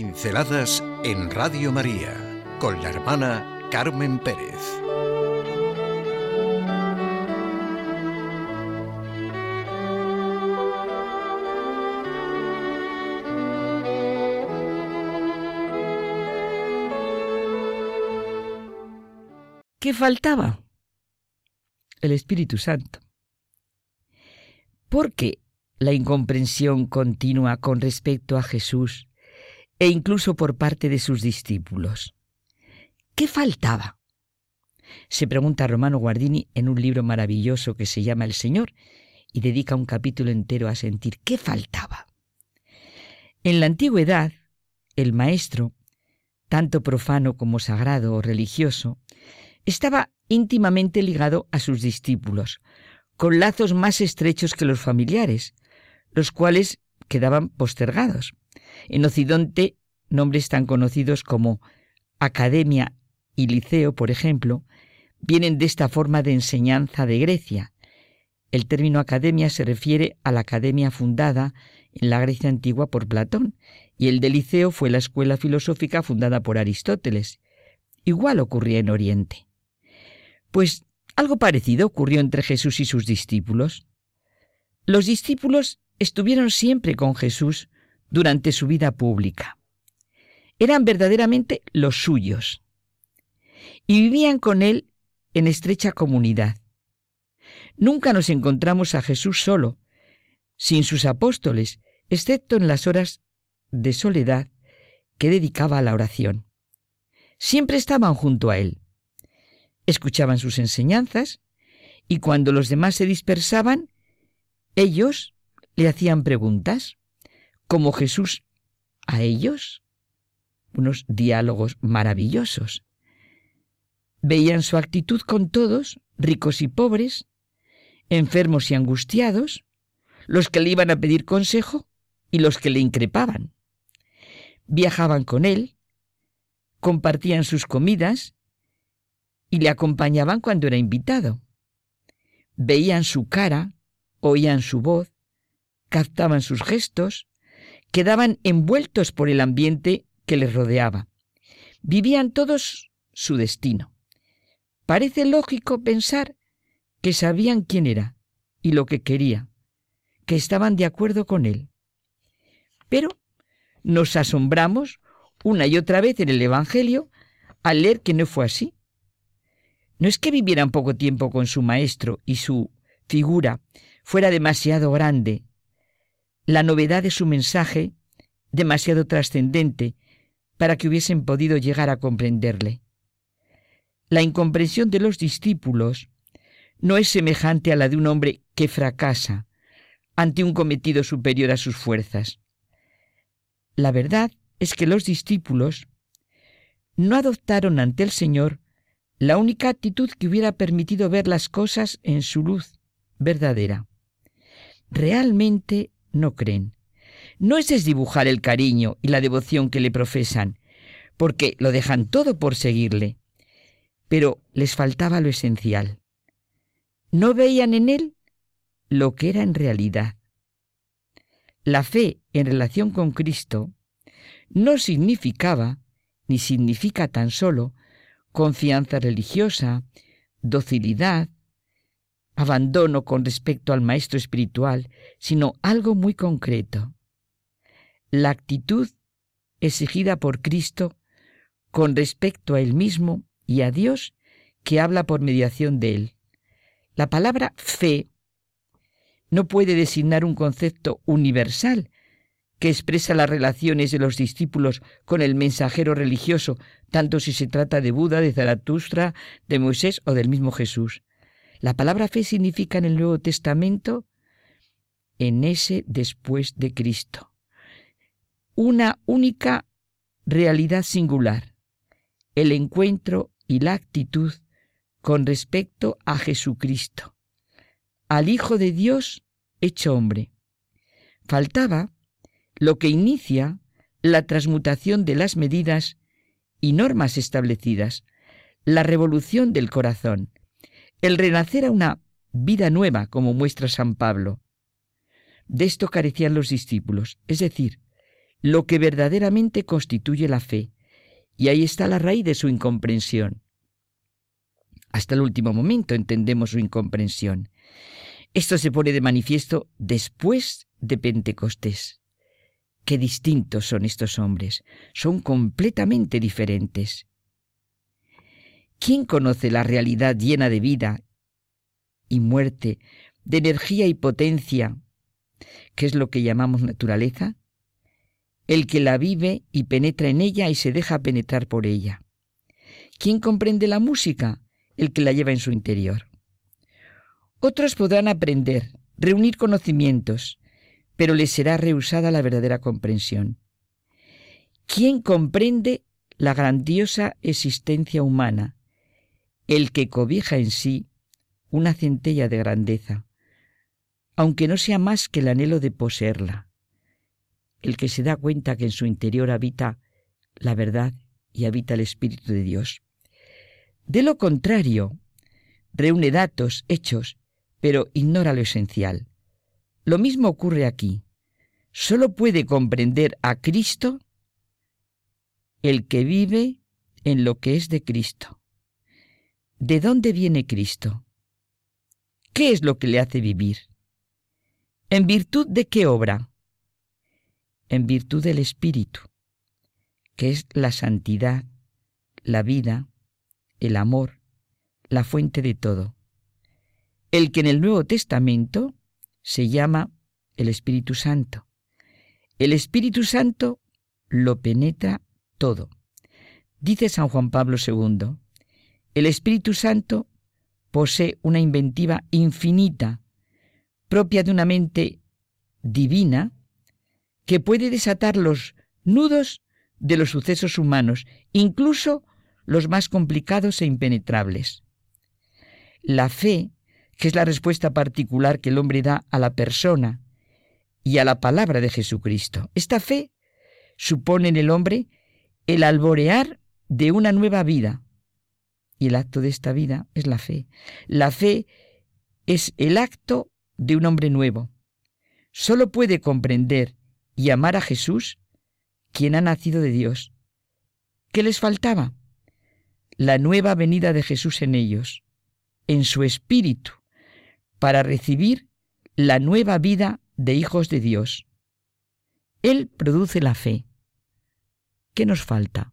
Pinceladas en Radio María con la hermana Carmen Pérez. ¿Qué faltaba? El Espíritu Santo. Porque la incomprensión continua con respecto a Jesús e incluso por parte de sus discípulos. ¿Qué faltaba? Se pregunta Romano Guardini en un libro maravilloso que se llama El Señor y dedica un capítulo entero a sentir qué faltaba. En la antigüedad, el maestro, tanto profano como sagrado o religioso, estaba íntimamente ligado a sus discípulos, con lazos más estrechos que los familiares, los cuales quedaban postergados. En Occidente, nombres tan conocidos como academia y liceo, por ejemplo, vienen de esta forma de enseñanza de Grecia. El término academia se refiere a la academia fundada en la Grecia antigua por Platón, y el de liceo fue la escuela filosófica fundada por Aristóteles. Igual ocurría en Oriente. Pues algo parecido ocurrió entre Jesús y sus discípulos. Los discípulos estuvieron siempre con Jesús durante su vida pública. Eran verdaderamente los suyos y vivían con Él en estrecha comunidad. Nunca nos encontramos a Jesús solo, sin sus apóstoles, excepto en las horas de soledad que dedicaba a la oración. Siempre estaban junto a Él. Escuchaban sus enseñanzas y cuando los demás se dispersaban, ellos le hacían preguntas, como Jesús a ellos, unos diálogos maravillosos. Veían su actitud con todos, ricos y pobres, enfermos y angustiados, los que le iban a pedir consejo y los que le increpaban. Viajaban con él, compartían sus comidas y le acompañaban cuando era invitado. Veían su cara, oían su voz, captaban sus gestos, quedaban envueltos por el ambiente que les rodeaba. Vivían todos su destino. Parece lógico pensar que sabían quién era y lo que quería, que estaban de acuerdo con él. Pero nos asombramos una y otra vez en el Evangelio al leer que no fue así. No es que vivieran poco tiempo con su maestro y su figura fuera demasiado grande la novedad de su mensaje demasiado trascendente para que hubiesen podido llegar a comprenderle. La incomprensión de los discípulos no es semejante a la de un hombre que fracasa ante un cometido superior a sus fuerzas. La verdad es que los discípulos no adoptaron ante el Señor la única actitud que hubiera permitido ver las cosas en su luz verdadera. Realmente no creen. No es desdibujar el cariño y la devoción que le profesan, porque lo dejan todo por seguirle. Pero les faltaba lo esencial. No veían en él lo que era en realidad. La fe en relación con Cristo no significaba, ni significa tan solo, confianza religiosa, docilidad, abandono con respecto al maestro espiritual, sino algo muy concreto. La actitud exigida por Cristo con respecto a Él mismo y a Dios que habla por mediación de Él. La palabra fe no puede designar un concepto universal que expresa las relaciones de los discípulos con el mensajero religioso, tanto si se trata de Buda, de Zaratustra, de Moisés o del mismo Jesús. La palabra fe significa en el Nuevo Testamento en ese después de Cristo. Una única realidad singular, el encuentro y la actitud con respecto a Jesucristo, al Hijo de Dios hecho hombre. Faltaba lo que inicia la transmutación de las medidas y normas establecidas, la revolución del corazón, el renacer a una vida nueva, como muestra San Pablo. De esto carecían los discípulos, es decir, lo que verdaderamente constituye la fe, y ahí está la raíz de su incomprensión. Hasta el último momento entendemos su incomprensión. Esto se pone de manifiesto después de Pentecostés. Qué distintos son estos hombres, son completamente diferentes. ¿Quién conoce la realidad llena de vida y muerte, de energía y potencia, que es lo que llamamos naturaleza? El que la vive y penetra en ella y se deja penetrar por ella. ¿Quién comprende la música? El que la lleva en su interior. Otros podrán aprender, reunir conocimientos, pero les será rehusada la verdadera comprensión. ¿Quién comprende la grandiosa existencia humana? El que cobija en sí una centella de grandeza, aunque no sea más que el anhelo de poseerla. El que se da cuenta que en su interior habita la verdad y habita el Espíritu de Dios. De lo contrario, reúne datos, hechos, pero ignora lo esencial. Lo mismo ocurre aquí. Solo puede comprender a Cristo el que vive en lo que es de Cristo. ¿De dónde viene Cristo? ¿Qué es lo que le hace vivir? ¿En virtud de qué obra? En virtud del Espíritu, que es la santidad, la vida, el amor, la fuente de todo el que en el Nuevo Testamento se llama el Espíritu Santo. El Espíritu Santo lo penetra todo. Dice San Juan Pablo II, el Espíritu Santo posee una inventiva infinita, propia de una mente divina, que puede desatar los nudos de los sucesos humanos, incluso los más complicados e impenetrables. La fe que es la respuesta particular que el hombre da a la persona y a la palabra de Jesucristo. Esta fe supone en el hombre el alborear de una nueva vida. Y el acto de esta vida es la fe. La fe es el acto de un hombre nuevo. Solo puede comprender y amar a Jesús quien ha nacido de Dios. ¿Qué les faltaba? La nueva venida de Jesús en ellos, en su espíritu, para recibir la nueva vida de hijos de Dios. Él produce la fe. ¿Qué nos falta?